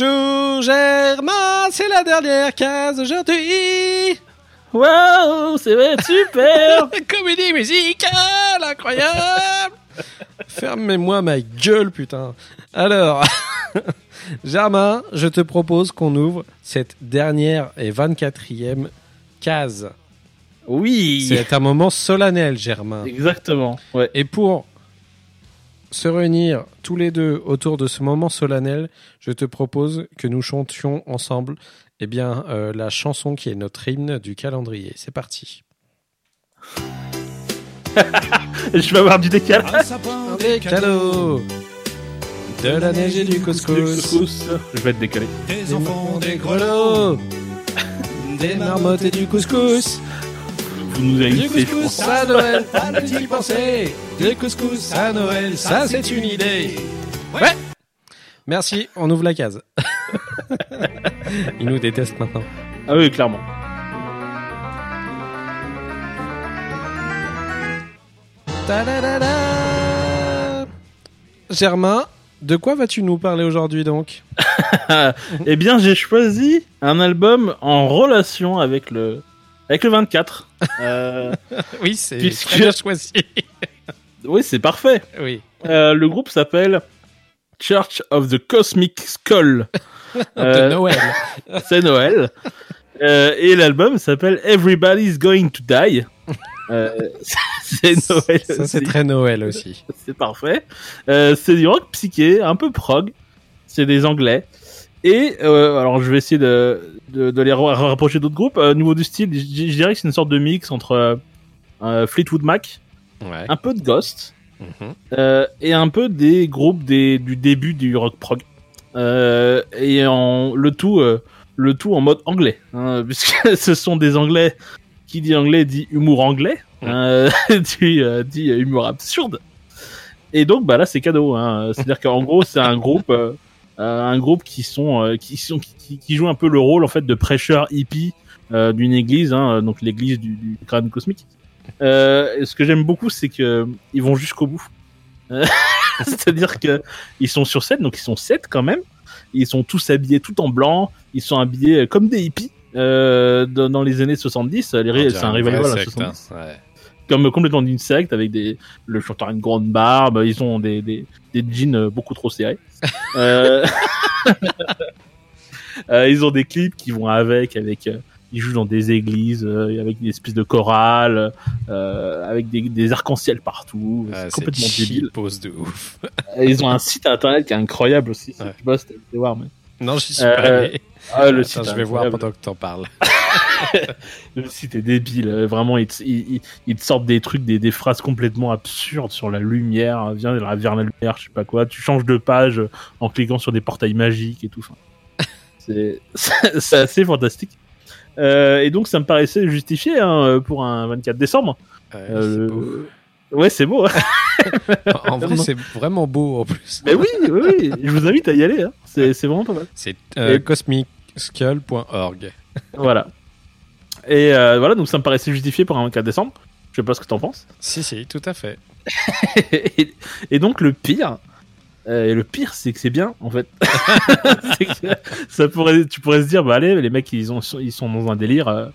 Bonjour Germain, c'est la dernière case aujourd'hui. Waouh, c'est vrai, super Comédie musicale, incroyable. Fermez-moi ma gueule, putain. Alors, Germain, je te propose qu'on ouvre cette dernière et 24e case. Oui C'est un moment solennel, Germain. Exactement, ouais. Et pour se réunir tous les deux autour de ce moment solennel, je te propose que nous chantions ensemble eh bien, euh, la chanson qui est notre hymne du calendrier. C'est parti. Je vais avoir du décal. Des cadeaux, de la neige et du couscous, Couscous. Je vais être décalé. des enfants, des grelots, des marmottes et du couscous. Vous nous avez Du couscous à Noël, pas de t'y penser. Du couscous à Noël, ça c'est une idée. Ouais. Merci, on ouvre la case. Il nous déteste maintenant. Ah oui, clairement. Ta-da-da-da. Germain, de quoi vas-tu nous parler aujourd'hui donc? Eh bien, j'ai choisi un album en relation avec le avec le 24. Euh, Oui, c'est Puisque- très bien choisi. Oui, c'est parfait. Oui. Euh, le groupe s'appelle Church of the Cosmic Skull. De Euh, Noël. c'est Noël. Euh, et l'album s'appelle Everybody's Going to Die. Euh, c'est Noël. Ça, c'est très Noël aussi. c'est parfait. Euh, c'est du rock psyché, un peu prog. C'est des Anglais. Et euh, alors, je vais essayer de, de, de les ra- rapprocher d'autres groupes. Au niveau du style, je, dirais que c'est une sorte de mix entre euh, euh, Fleetwood Mac, Ouais. un peu de Ghost, Mhm. euh, et un peu des groupes des, du début du rock prog. Euh, et en, le tout, euh, le tout en mode anglais, hein, puisque ce sont des Anglais qui dit anglais dit humour anglais, euh, dit, dit humour absurde. Et donc bah là c'est cadeau, hein. c'est-à-dire qu'en gros c'est un groupe, euh, un groupe qui sont, euh, qui sont, qui, qui joue un peu le rôle en fait de prêcheur hippie euh, d'une église, hein, donc l'église du, du crâne cosmique. Euh, ce que j'aime beaucoup, c'est que ils vont jusqu'au bout. Euh, C'est-à-dire que ils sont sur scène, donc ils sont sept quand même. Ils sont tous habillés tout en blanc. Ils sont habillés comme des hippies euh, dans, les années 70. Les ri- C'est un revival à secte, hein. 70. Ouais. Comme complètement d'une secte avec des le chanteur a une grande barbe. Ils ont des des, des jeans euh, beaucoup trop serrés. Euh, euh, ils ont des clips qui vont avec avec ils jouent dans des églises euh, avec des espèces de chorales euh, avec des, des arcs-en-ciel partout Ah, c'est complètement débile pose de ouf. Et ils ont un site internet qui est incroyable aussi si Ouais. tu bosses t'as été voir mais Non, j'y suis Euh, pas allé. ah, le Attends, site je vais voir pendant que t'en parles. le site est débile euh, vraiment ils te, ils, ils- ils te sortent des trucs des, des phrases complètement absurdes sur la lumière viens vers la lumière je sais pas quoi tu changes de page en cliquant sur des portails magiques et tout Enfin, c'est assez fantastique et donc ça me paraissait justifié hein, pour un 24 décembre Ouais, Euh, c'est le- beau. ouais c'est beau hein. En vrai, c'est vraiment beau en plus. mais oui oui oui je vous invite à y aller hein. c'est c'est vraiment pas mal C'est euh, Et- cosmicskull.org. voilà et euh, voilà donc ça me paraissait justifié pour un 24 décembre je sais pas ce que t'en penses Si, si, tout à fait. et, et donc le pire, euh, et le pire c'est que c'est bien en fait. Ça pourrait, tu pourrais se dire bah allez les mecs ils ont ils sont dans un délire, euh,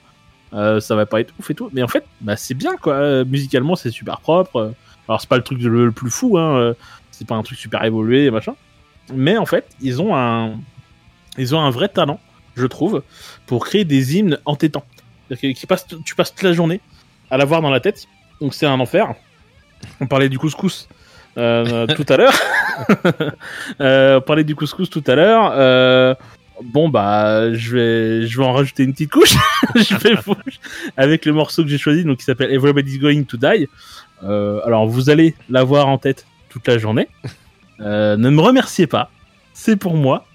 euh, ça va pas être ouf et tout. Mais en fait bah c'est bien quoi. Euh, Musicalement c'est super propre. Alors c'est pas le truc le, le plus fou hein. euh, C'est pas un truc super évolué machin. Mais en fait ils ont un ils ont un vrai talent je trouve pour créer des hymnes entêtants. C'est-à-dire que- tu passes toute la journée à l'avoir dans la tête. Donc c'est un enfer. On parlait du couscous. Euh, tout à l'heure. euh, on parlait du couscous tout à l'heure. Euh, bon bah je vais je vais en rajouter une petite couche. je vais avec le morceau que j'ai choisi donc qui s'appelle Everybody's Going to Die. Alors vous allez l'avoir en tête toute la journée. Ne me remerciez pas, c'est pour moi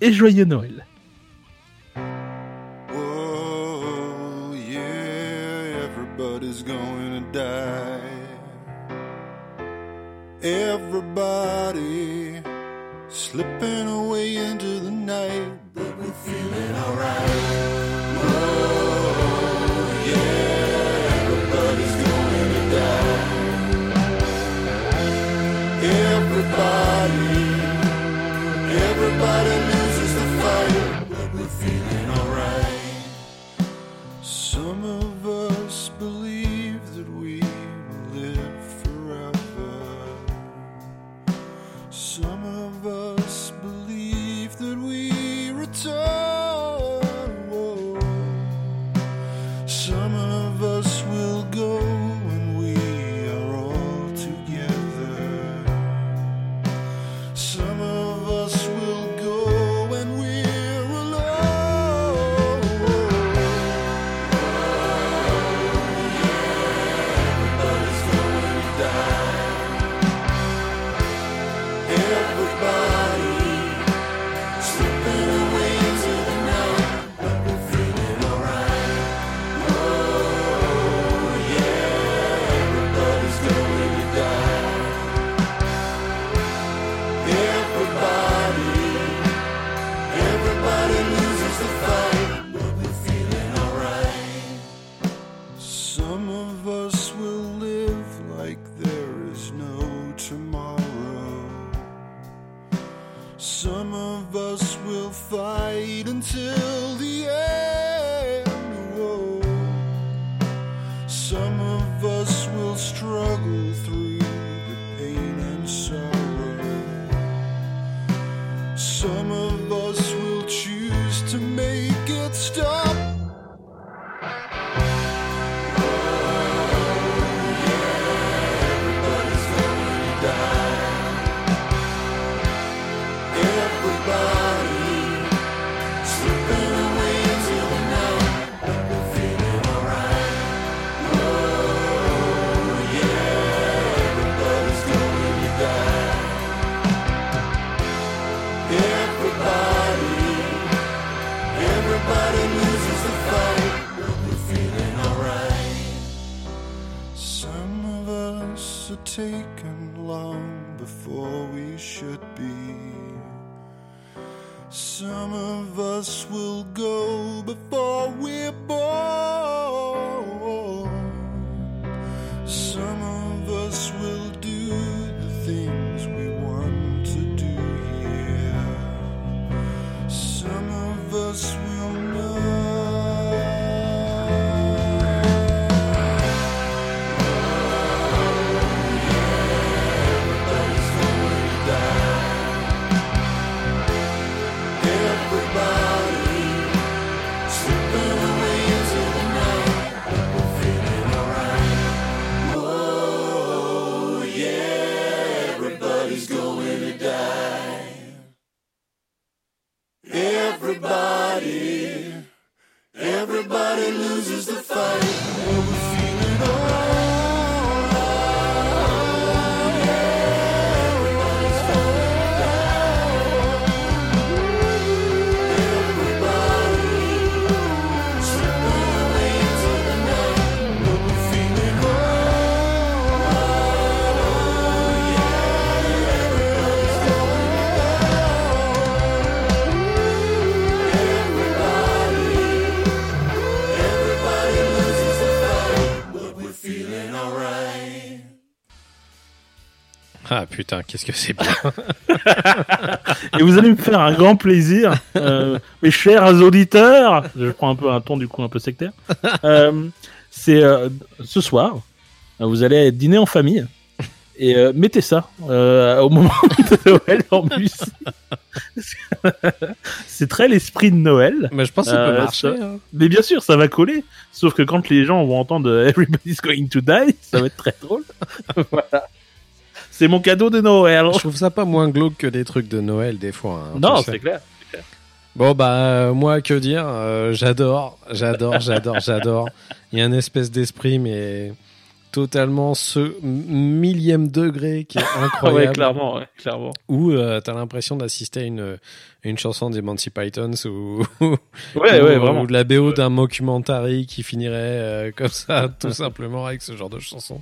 et joyeux Noël. Everybody slipping away into the night, but we're feeling alright. Whoa, yeah, everybody's going to die. Everybody So Ah putain, qu'est-ce que c'est bien. Et vous allez me faire un grand plaisir, euh, mes chers auditeurs. Je prends un peu un ton du coup un peu sectaire. Euh, c'est euh, ce soir, vous allez dîner en famille et euh, mettez ça euh, au moment de Noël en musique. c'est très l'esprit de Noël. Mais je pense que ça peut Euh, marcher. ça- hein. Mais bien sûr, ça va coller. Sauf que quand les gens vont entendre Everybody's Going to Die, ça va être très drôle. voilà. C'est mon cadeau de Noël. Je trouve ça pas moins glauque que des trucs de Noël des fois. hein, Non, c'est clair. Bon bah euh, moi que dire, euh, j'adore, j'adore, j'adore, j'adore. Il y a une espèce d'esprit mais totalement ce millième degré qui est Ouais, incroyable. clairement, ouais, clairement. Où euh, t'as l'impression d'assister à une une chanson des Monty Pythons ou, Ouais, ou- ouais, vraiment. ou de la BO d'un mockumentary qui finirait euh, comme ça tout simplement avec ce genre de chanson.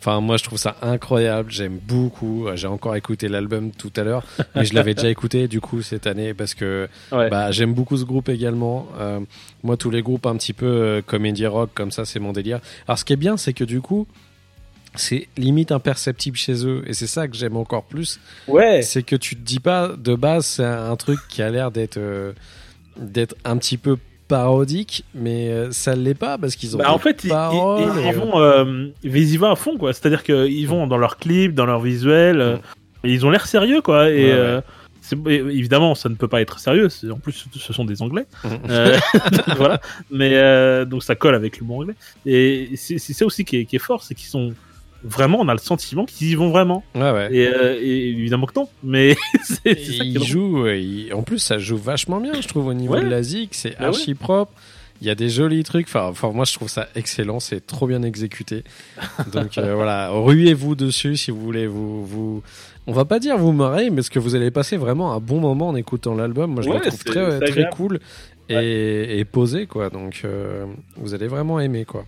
Enfin moi je trouve ça incroyable, j'aime beaucoup. J'ai encore écouté l'album tout à l'heure, mais je l'avais déjà écouté du coup cette année parce que Ouais. bah, j'aime beaucoup ce groupe également. Euh, moi, tous les groupes un petit peu euh, comédie rock comme ça, c'est mon délire. Alors, ce qui est bien, c'est que du coup, c'est limite imperceptible chez eux, et c'est ça que j'aime encore plus. ouais. C'est que tu te dis pas de base, c'est un truc qui a l'air d'être euh, d'être un petit peu parodique, mais euh, ça l'est pas parce qu'ils ont Bah, en fait, ils, ils- ils euh, vont, euh, ils y vont à fond, quoi. C'est-à-dire qu'ils vont dans leurs clips, dans leurs visuels, euh, et ils ont l'air sérieux, quoi. Et Ouais, ouais. euh, c'est- et évidemment, ça ne peut pas être sérieux. En plus, ce sont des Anglais. Euh, donc voilà. Mais euh, donc ça colle avec l'humour anglais. Et c'est c'est ça aussi qui est, qui est fort, c'est qu'ils sont vraiment, on a le sentiment qu'ils y vont vraiment. ouais, ouais. Et, euh, et évidemment que non. Mais c'est ça qui joue, il- en plus ça joue vachement bien, je trouve au niveau Ouais. de la zik, c'est Bah archi propre. Il y a des jolis trucs. Enfin, enfin, moi je trouve ça excellent, c'est trop bien exécuté. Donc euh, voilà, ruez-vous dessus si vous voulez vous vous. On va pas dire vous marrer, mais ce que vous allez passer vraiment un bon moment en écoutant l'album. Moi je le trouve très cool et, et posé quoi. Donc euh, vous allez vraiment aimer quoi.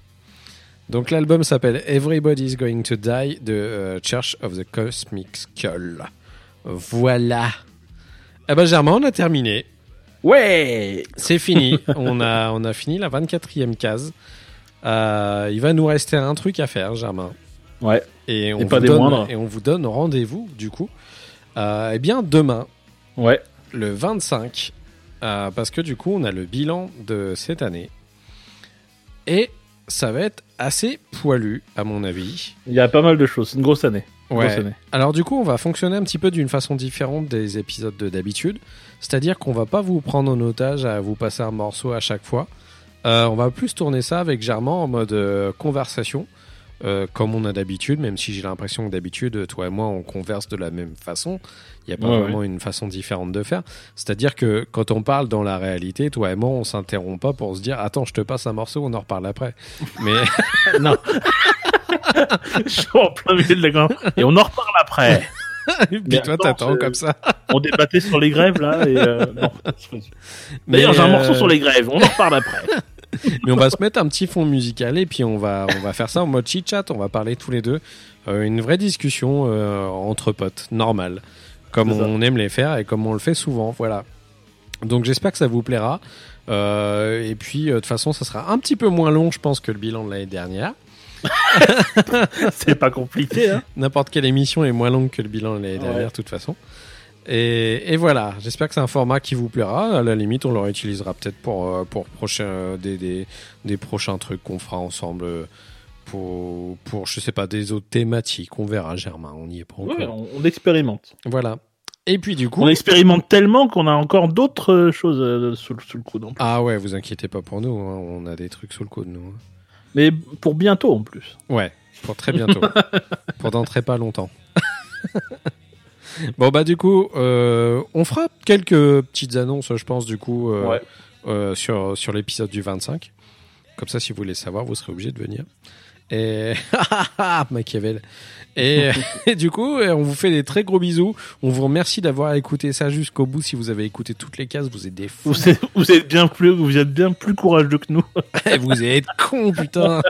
Donc l'album s'appelle Everybody's Going to Die de euh, Church of the Cosmic Skull. Voilà. Eh ben Germain, on a terminé. Ouais. C'est fini. on, a, on a fini la 24e case. Euh, il va nous rester un truc à faire, Germain. Ouais. Et on, Et pas des donne, moindres. et on vous donne rendez-vous, du coup. Euh, eh bien, demain, Ouais. le 25, euh, parce que du coup, on a le bilan de cette année. Et ça va être assez poilu, à mon avis. Il y a pas mal de choses. C'est une grosse année. Une Ouais. Grosse année. Alors du coup, on va fonctionner un petit peu d'une façon différente des épisodes de d'habitude. C'est-à-dire qu'on va pas vous prendre en otage à vous passer un morceau à chaque fois. Euh, on va plus tourner ça avec Germain en mode euh, conversation, euh, comme on a d'habitude, même si j'ai l'impression que d'habitude, toi et moi, on converse de la même façon. Il n'y a pas Ouais, vraiment une façon différente de faire. C'est-à-dire que quand on parle dans la réalité, toi et moi, on s'interrompt pas pour se dire « Attends, je te passe un morceau, on en reparle après. » Mais non. Je suis en plein milieu de la grande. Et on en reparle après. puis Mais toi, attends, t'attends comme ça. On débattait sur les grèves là. Et euh. D'ailleurs, Mais, j'ai un euh, morceau sur les grèves. On en reparle après. Mais on va se mettre un petit fond musical et puis on va, on va faire ça en mode chit-chat. On va parler tous les deux. Euh, une vraie discussion euh, entre potes, normal. Comme on aime les faire et comme on le fait souvent. Voilà. Donc j'espère que ça vous plaira. Euh, et puis de toute façon, ça sera un petit peu moins long, je pense, que le bilan de l'année dernière. C'est pas compliqué. Hein. N'importe quelle émission est moins longue que le bilan de l'année dernière, de toute façon. Et, et voilà, j'espère que c'est un format qui vous plaira. À la limite, on le réutilisera peut-être pour, euh, pour prochain, des, des, des prochains trucs qu'on fera ensemble euh, pour, pour, je sais pas, des autres thématiques. On verra, Germain, on n'y est pas encore. Ouais, on, on expérimente. Voilà. Et puis du coup... On expérimente tellement qu'on a encore d'autres euh, choses euh, sous, le- sous le coude. en plus. Ah ouais, vous inquiétez pas pour nous, hein, on a des trucs sous le coude, nous. hein. Mais pour bientôt en plus. Ouais, pour très bientôt. pour dans très pas longtemps. bon bah du coup, euh, on fera quelques petites annonces, je pense, du coup, euh, Ouais. euh, sur, sur l'épisode du 25. Comme ça, si vous voulez savoir, vous serez obligé de venir. Et Machiavel. Et, et du coup, on vous fait des très gros bisous. On vous remercie d'avoir écouté ça jusqu'au bout. Si vous avez écouté toutes les cases, vous êtes des fous. Vous êtes, vous êtes bien plus, vous êtes bien plus courageux que nous. vous êtes cons, putain.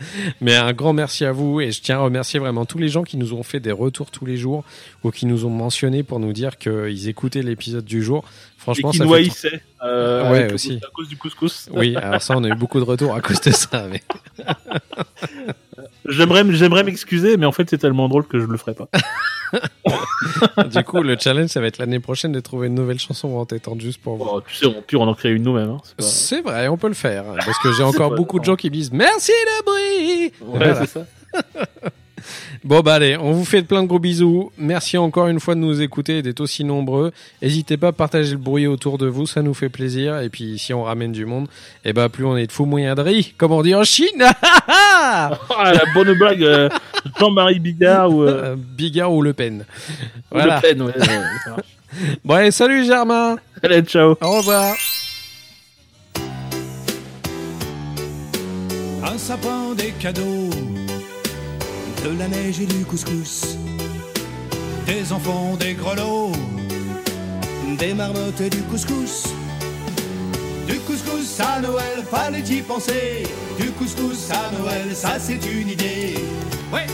Mais un grand merci à vous et je tiens à remercier vraiment tous les gens qui nous ont fait des retours tous les jours ou qui nous ont mentionné pour nous dire qu'ils écoutaient l'épisode du jour. Et Franchement, qui ça nous fait haïssait. Euh, Ouais, aussi. À cause du couscous. Oui, alors ça, on a eu beaucoup de retours à cause de ça. Mais... J'aimerais, j'aimerais m'excuser, mais en fait, c'est tellement drôle que je le ferai pas. Du coup, le challenge, ça va être l'année prochaine de trouver une nouvelle chanson en tête juste pour vous. Bon, tu sais, on, pire, on en crée une nous-mêmes. Hein, c'est pas- C'est vrai, on peut le faire. Parce que j'ai encore beaucoup de gens qui me disent merci le bruit. Ouais, Voilà. c'est ça. Bon bah allez, on vous fait plein de gros bisous. Merci encore une fois de nous écouter et d'être aussi nombreux. N'hésitez pas à partager le bruit autour de vous, ça nous fait plaisir. Et puis si on ramène du monde, et bah plus on est de fous moyen de riz, comme on dit en Chine. Ah, la bonne blague, euh, Jean-Marie Bigard ou, euh, Euh, Bigard ou Le Pen. ou Voilà. Le Pen. Ouais, ouais, ça marche. Bon allez, salut Germain. Allez, ciao. Au revoir. Un sapin, des cadeaux, de la neige et du couscous, des enfants, des grelots, des marmottes et du couscous. Du couscous à Noël, fallait y penser. Du couscous à Noël, ça c'est une idée. Ouais.